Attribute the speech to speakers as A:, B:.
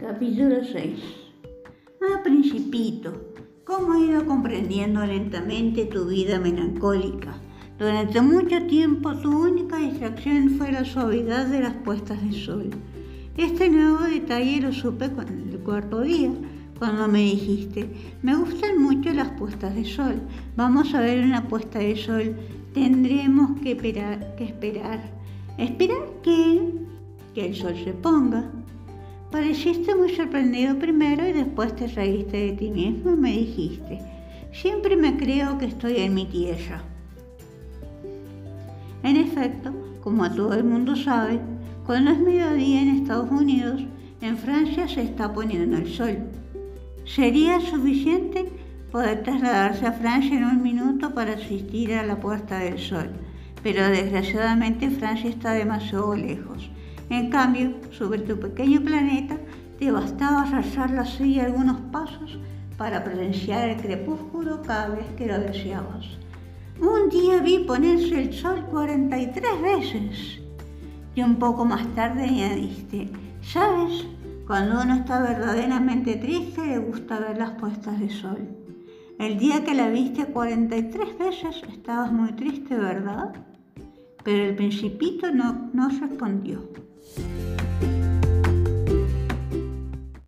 A: Capítulo 6 Ah, principito, ¿cómo he ido comprendiendo lentamente tu vida melancólica? Durante mucho tiempo tu única distracción fue la suavidad de las puestas de sol. Este nuevo detalle lo supe el cuarto día, cuando me dijiste, me gustan mucho las puestas de sol, vamos a ver una puesta de sol, tendremos que esperar. Esperar. ¿Esperar? Que el sol se ponga. Pareciste muy sorprendido primero y después te reíste de ti mismo y me dijiste, siempre me creo que estoy en mi tierra. En efecto, como todo el mundo sabe, cuando es mediodía en Estados Unidos, en Francia se está poniendo el sol. Sería suficiente poder trasladarse a Francia en un minuto para asistir a la puerta del sol, pero desgraciadamente Francia está demasiado lejos en cambio, sobre tu pequeño planeta, te bastaba arrasar la silla algunos pasos para presenciar el crepúsculo cada vez que lo deseabas. Un día vi ponerse el sol 43 veces. Y un poco más tarde añadiste, ¿sabes? Cuando uno está verdaderamente triste le gusta ver las puestas de sol. El día que la viste 43 veces estabas muy triste, ¿verdad? Pero el principito no respondió.